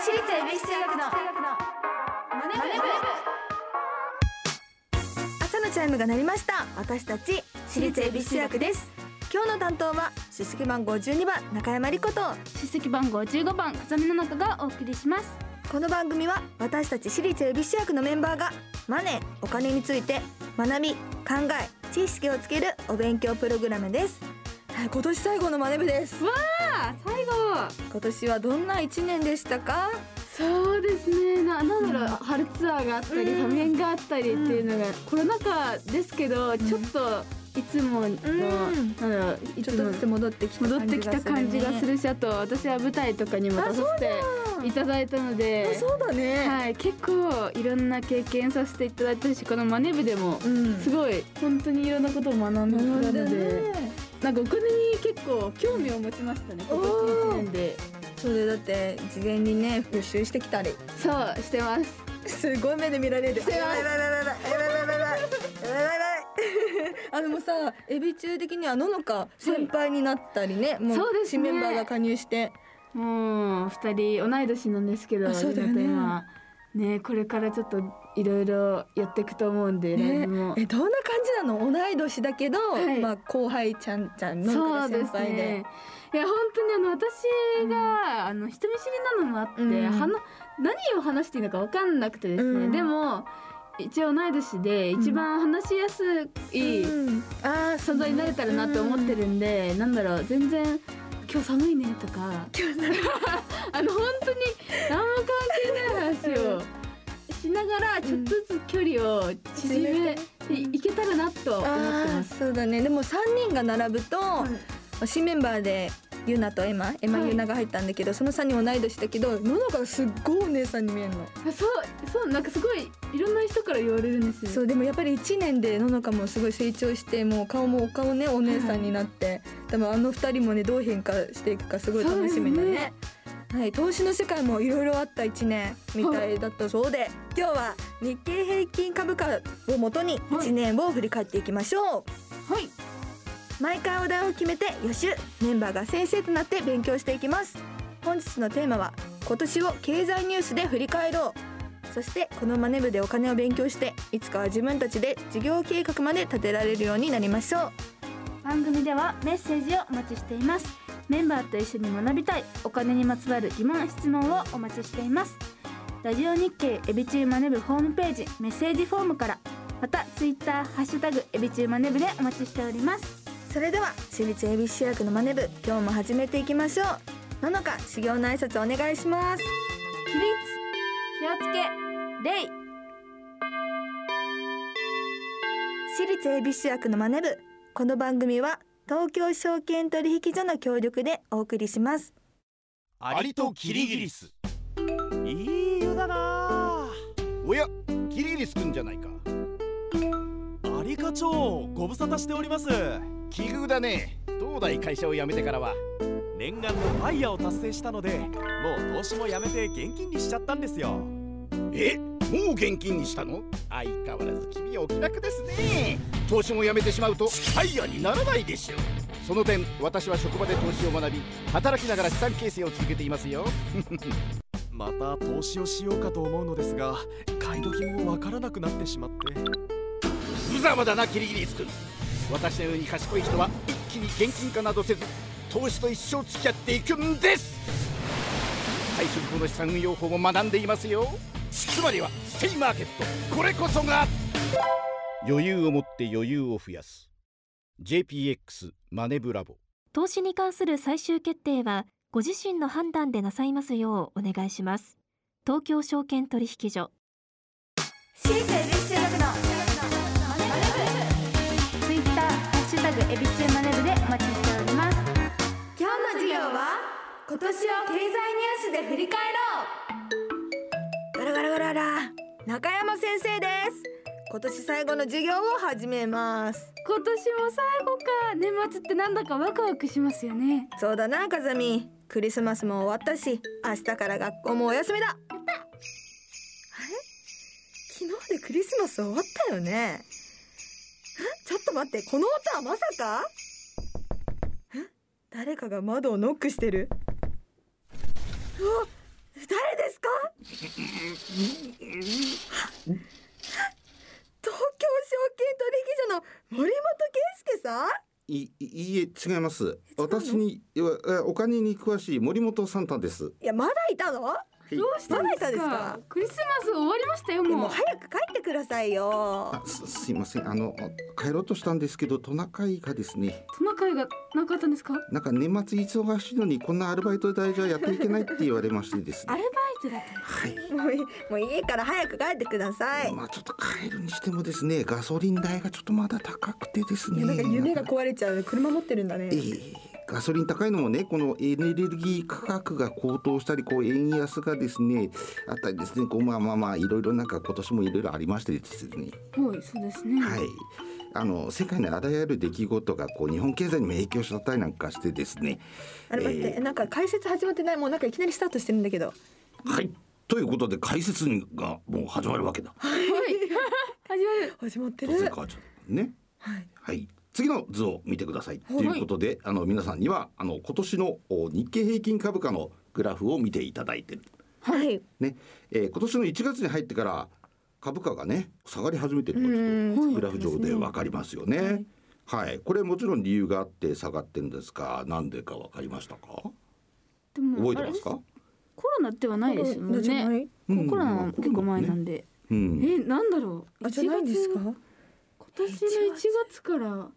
私立恵比寿中学のマネブ朝のチャイムが鳴りました。私たち私立恵比寿中学です。今日の担当は出席番号12番中山理子と。出席番号15番風見の中がお送りします。この番組は私たち私立恵比寿中学のメンバーがマネーお金について学び考え知識をつけるお勉強プログラムです。はい今年最後のマネ部です。わあ最後。今年はどんな一年でしたか？そうですね。ななんだろう、春ツアーがあったり、うん。ファミレンがあったりっていうのが、コロナ禍ですけど、ちょっといつもの、ん。なんだちょっとずつ戻ってきた戻ってきた感じがするるしあと私は舞台とかにも出させていただいたのであそうだね、はい、結構いろんな経験させていただいたしこのマネ部でもうん。すごい本当にいろんなことを学んだので、なんかお金に結構興味を持ちましたね今年1年でそれだって事前にね復習してきたりそうしてますすごい目で見られる。あでもさ、エビ中的にはののか先輩になったりね、もう新メンバーが加入して。もう二人同い年なんですけど、ね、ね、これからちょっといろいろやっていくと思うんで、ライねブも。えどんな感じなの？同い年だけど、はい。まあ後輩ちゃんちゃんの先輩で。ねいや本当にあの私が、あの人見知りなのもあって、うん。はな何を話していいのか分かんなくてですね、うん。でも一応同い年で一番話しやすいうん。ああ存在になれたらなって思ってるんで、なんだろう全然今日寒いねとか。あの本当に何も関係ない話をしながらちょっとずつ距離を縮めていいけたらなと思ってあます。ーそうだねでも3人が並ぶと、新メンバーでユナとエマエマはいユナが入ったんだけど、その3人同い年だけどののかがすっごいお姉さんに見えるの。あそうそうなんかすごいいろんな人から言われるんですよ。そうでもやっぱり1年でののかもすごい成長してもう顔もお顔ねお姉さんになって、多分あの2人もねどう変化していくかすごい楽しみだね。はい、投資の世界もいろいろあった1年みたいだったそうで、今日は日経平均株価をもとに1年を振り返っていきましょう。はい。毎回お題を決めて予習メンバーが先生となって勉強していきます。本日のテーマは今年を経済ニュースで振り返ろう。そしてこのマネ部でお金を勉強していつかは自分たちで事業計画まで立てられるようになりましょう。番組ではメッセージをお待ちしていますメンバーと一緒に学びたいお金にまつわる疑問質問をお待ちしています。ラジオ日経エビチューマネブホームページメッセージフォームからまたツイッターハッシュタグエビチューマネブでお待ちしております。それでは私立恵比寿中学のマネ部今日も始めていきましょう。ののか修行の挨拶お願いします。起立気をつけ礼私立恵比寿中学のマネ部この番組は東京証券取引所の協力でお送りします。アリとキリギリス。いい湯だな。おやキリギリスくんじゃないか。アリ課長ご無沙汰しております。奇遇だね。東大会社を辞めてからは。念願のファイヤーを達成したのでもう投資もやめて現金にしちゃったんですよ。えもう現金にしたの？相変わらず君はお気楽ですね投資も辞めてしまうとファイヤーにならないでしょ。うその点私は職場で投資を学び働きながら資産形成を続けていますよ。また投資をしようかと思うのですが買い時もわからなくなってしまって。無様だなキリギリスくん私のように賢い人は一気に現金化などせず投資と一生付き合っていくんです。退職後の資産運用法も学んでいますよ。つまりはステイマーケット。これこそが余裕を持って余裕を増やす。JPX マネブラボ。投資に関する最終決定はご自身の判断でなさいますようお願いします。東京証券取引所。私立恵比寿中学のマネブツイッターハッシュタグエビチューマネブでお待ちしております。今日の授業は今年を経済ニュースで振り返ろう。ガラガラガラガラ。中山先生です今年最後の授業を始めます。今年も最後か。年末ってなんだかワクワクしますよね。そうだな風見。クリスマスも終わったし明日から学校もお休みだ。あれ？昨日でクリスマス終わったよね。えちょっと待ってこの音はまさか？え？誰かが窓をノックしてる？うわ誰です東京証券取引所の森本圭介さん？いいいえ違います。私にいやえお金に詳しい森本サンタです。いやまだいたの？はいどうしたんですか？かクリスマス終わりましたよもう。もう早く帰ってくださいよ。あすすいません。あの帰ろうとしたんですけどトナカイがですね。トナカイがなかったんですか？なんか年末忙しいのにこんなアルバイト代じゃやっていけないって言われましてですね。アルバイトだったはい。もういいもういいから早く帰ってください。まあちょっと帰るにしてもですねガソリン代がちょっとまだ高くてですね。なんか夢が壊れちゃう。車持ってるんだね。ええガソリン高いのもねこのエネルギー価格が高騰したりこう円安がですねあったりですねこうまあまあまあいろいろなんか今年もいろいろありましてですね。はいそうですね。はい。あの世界のあらゆる出来事がこう日本経済にも影響しちゃったりなんかしてですね。あれ待って、えー。なんか解説始まってないもうなんかいきなりスタートしてるんだけど。はい。ということで解説がもう始まるわけだ。はい。始まる。始まってる。ね。はい。はい次の図を見てください。はい。ということで、あの皆さんにはあの今年のお日経平均株価のグラフを見ていただいて。る。はい。ね、えー今年の1月に入ってから株価がね下がり始めてるのがグラフ上でわかりますよね。はい、これもちろん理由があって下がってるんですが、なんでかわかりましたか？でも覚えてますか？コロナではないですもんね。コロナは結構前なんで、うん。えなんだろう。あじゃないんですか？1月今年の1月から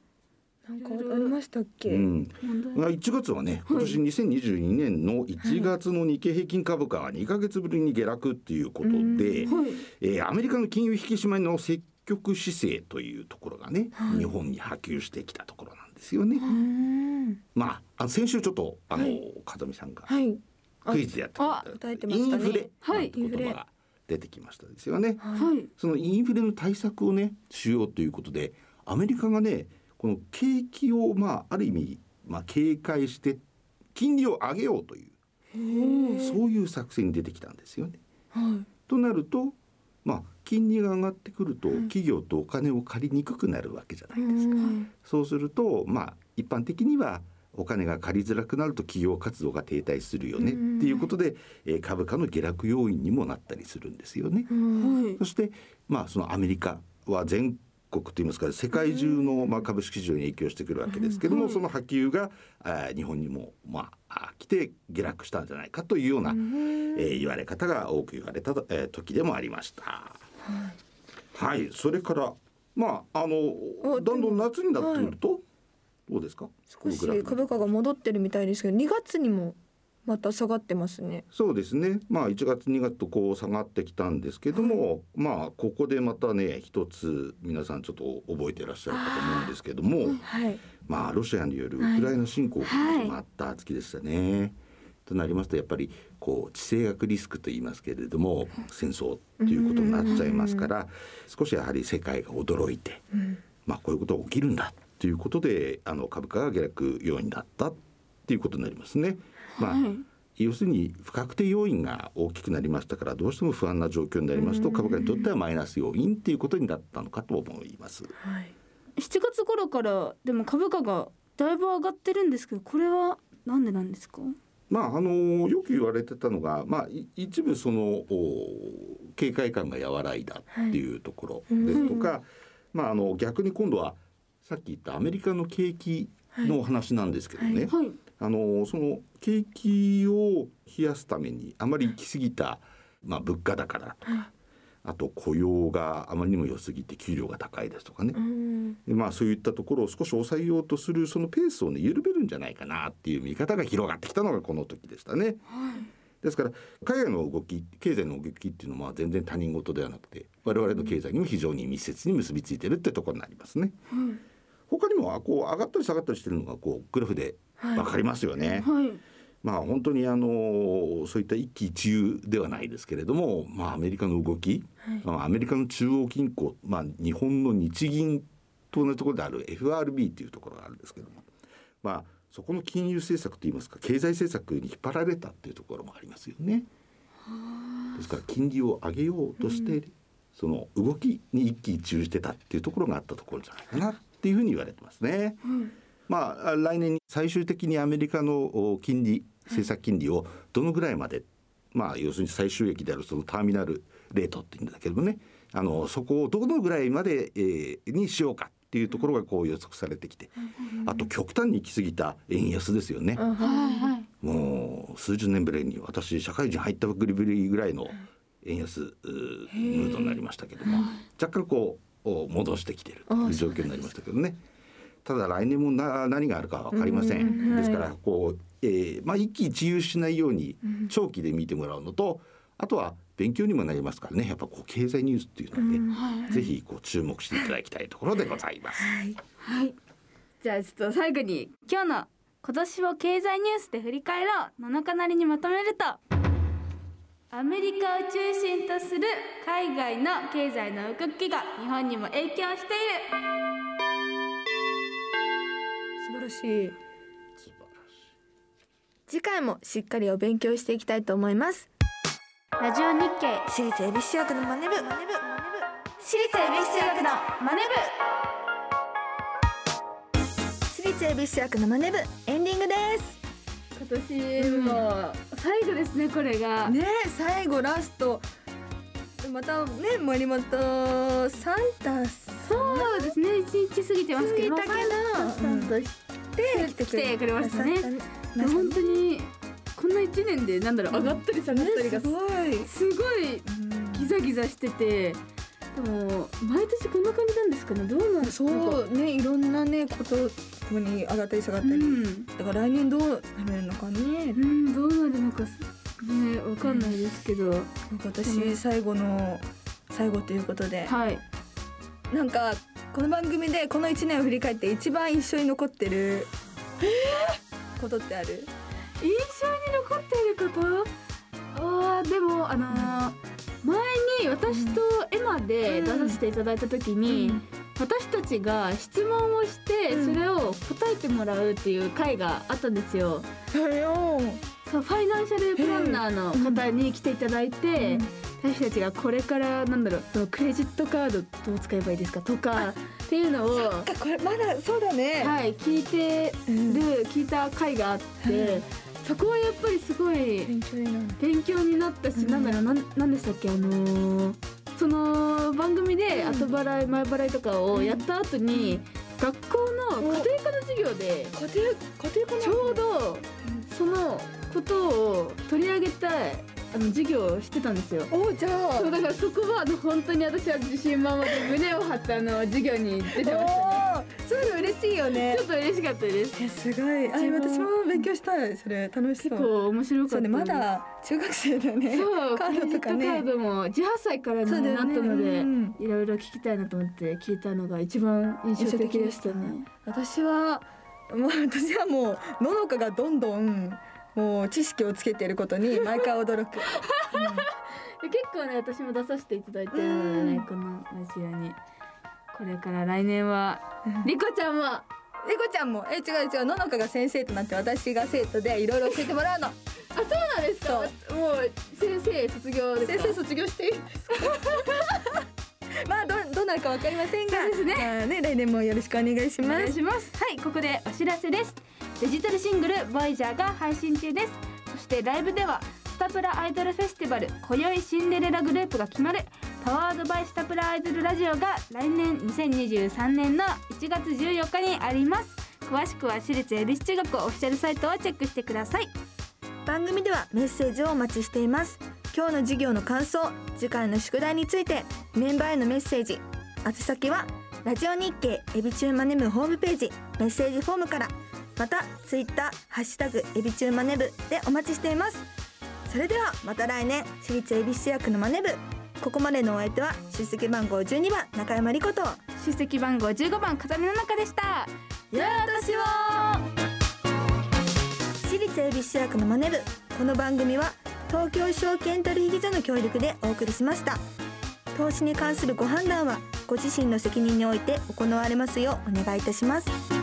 なんかありましたっけ、うん、問題。まあ1月はね今年2022年の1月の日経平均株価が2ヶ月ぶりに下落っていうことで、はい。えーアメリカの金融引き締まりの積極姿勢というところがね、はい。日本に波及してきたところなんですよね。うんまああの先週ちょっとあの、はい。風見さんがはい。クイズでやってくれあた答えてましたね。インフレはい。なんて言葉が出てきましたですよね。はい。そのインフレの対策をねしようということでアメリカがねこの景気をまあある意味まあ警戒して金利を上げようというそういう作戦に出てきたんですよね。はい。となるとまあ金利が上がってくると企業とお金を借りにくくなるわけじゃないですか。そうするとまあ一般的にはお金が借りづらくなると企業活動が停滞するよねっていうことで、えー株価の下落要因にもなったりするんですよね。はい。そしてまあそのアメリカは全国といいますか世界中のまあ株式市場に影響してくるわけですけども、その波及が日本にもまああ来て下落したんじゃないかというような、えー言われ方が多く言われた、えー時でもありました。はい、それからまああのあだんだん夏になってくると、どうですか？少し株価が戻ってるみたいですけど2月にもまた下がってますね。そうですね。まあ1月2月とこう下がってきたんですけども、まあここでまたね一つ皆さんちょっと覚えていらっしゃるかと思うんですけども、はいまあロシアによるウクライナ侵攻が始まった月でしたね。となりますとやっぱりこう地政学リスクと言いますけれども戦争ということになっちゃいますから少しやはり世界が驚いて、まあこういうことが起きるんだということであの株価が下落要因だったっていうことになりますね。まあ、要するに不確定要因が大きくなりましたからどうしても不安な状況になりますと株価にとってはマイナス要因っていうことになったのかと思います。はい。7月頃からでも株価がだいぶ上がってるんですけどこれはなんでなんですか？まああのよく言われてたのが、まあ、い一部そのお警戒感が和らいだっていうところですとか、まあ、あの逆に今度はさっき言ったアメリカの景気のお話なんですけどね、はいあのその景気を冷やすためにあまり行き過ぎた、まあ、物価高だとか、あと雇用があまりにも良すぎて給料が高いですとかね、でまあ、そういったところを少し抑えようとするそのペースをね緩めるんじゃないかなっていう見方が広がってきたのがこの時でしたね。ですから海外の動き経済の動きっていうのは全然他人事ではなくて我々の経済にも非常に密接に結びついてるってところになりますね。他にもこう上がったり下がったりしてるのがこうグラフでわかりますよね。はい。まあ本当にあのそういった一喜一憂ではないですけれども、まあアメリカの動き、まあアメリカの中央銀行、まあ日本の日銀と同じところである FRB っていうところがあるんですけども、まあそこの金融政策といいますか経済政策に引っ張られたっていうところもありますよね。ですから金利を上げようとして、その動きに一喜一憂してたっていうところがあったところじゃないかなっていうふうに言われてますね。まあ来年に最終的にアメリカのお金利政策金利をどのぐらいまでまあ要するに最終益であるそのターミナルレートっていうんだけどもね。あのそこをどのぐらいまで、えーにしようかっていうところがこう予測されてきて。あと極端に行き過ぎた円安ですよね。もう数十年ぶりに私社会人入ったばっくりぶりぐらいの円安ムードになりましたけども。若干こうお戻してきているという状況になりましたけどね。ただ来年もな何があるか分かりません。ですからこう、えーまあ、一喜一憂しないように長期で見てもらうのとあとは勉強にもなりますからね。やっぱこう経済ニュースっていうので、ぜひこう注目していただきたいところでございます。はい。じゃあちょっと最後に今日の今年を経済ニュースで振り返ろう。7日なりにまとめるとアメリカを中心とする海外の経済の動きが日本にも影響している。素晴らしい。次回もしっかりお勉強していきたいと思います。ラジオ日経。私立恵比寿学のマネ部。私立恵比寿学のマネ私立恵比寿学のマネ部。エンディングです部今年も最後ですねこれが、ねえ最後ラスト。またね森本サンタさん。そうですね一日過ぎてますけど過ぎたけどまあサして来てくれましたね。本当にこんな一年でなんだろう上がったり下がったりがねすごい。すごいギザギザしててでも毎年こんな感じなんですかね。どうなんですそかうねいろんなねことここに上がったり下がったり、うん、だから来年どうなるのかね。うん、どうなるのかねわかんないですけど、今年最後の最後ということで。はい。なんかこの番組でこの1年を振り返って一番印象に残ってる。ことってある？印象に残っていること？あーでもあのー前に私とエマで出させていただいた時に、私たちが質問をしてうん。それを答えてもらうっていう回があったんですよ。そうファイナンシャルプランナーの方に来ていただいて、私たちがこれからなんだろうそのクレジットカードどう使えばいいですかとかっていうのをこれまだそうだね、はい聞いてうん。る聞いた回があって、そこはやっぱりすごい勉強になる。勉強になったし、うんなんだろうなんなんでしたっけあのーその番組で後払い前払いとかをやった後に、学校の家庭科の授業で家庭家庭科ちょうどそのことを取り上げたあの授業をしてたんですよ。おじゃあ。そうだからそこはあの本当に私は自信満々で胸を張ってあの授業に出てました。ね。しいよね。ちょっと嬉しかったです。えすごい。あ私も勉強したい。それ楽しそう。結構面白かったねまだ中学生だね。そう カードとかクレジットカねードも18歳からになったので、うんいろいろ聞きたいなと思って聞いたのが一番印象的でしたね。私はもう私はもうののかがどんどんもう知識をつけていることに毎回驚く、で 結構ね私も出させていただいてるのでね、うん。このラジオにこれから来年は。うん。リコちゃんも。リコちゃんも。え違う違う。ののかが先生となって私が生徒でいろいろ教えてもらうの。あそうなんですか。もう先生卒業先生卒業していい？ですかまあどどうなるかわかりませんが。ですね。まあね来年もよろしくお願いしおます。願いします。はいここでお知らせです。デジタルシングル「ボイジャーが配信中です。そしてライブではスタプラアイドルフェスティバル今宵シンデレラグループが決まるパワードバイスタプラアイドルラジオが来年2023年の1月14日にあります。詳しくは私立恵比寿中学オフィシャルサイトをチェックしてください。番組ではメッセージをお待ちしています。今日の授業の感想次回の宿題についてメンバーへのメッセージ。宛先はラジオ日経エビチューマネ部ホームページメッセージフォームから。またツイッターハッシュタグエビチューマネ部でお待ちしています。それではまた来年私立恵比寿役のマネ部。ここまでのお相手は出席番号12番中山理子と出席番号15番風見の中でした。や私は私立恵比寿役のマネ部。この番組は東京証券取引所の協力でお送りしました。投資に関するご判断はご自身の責任において行われますようお願いいたします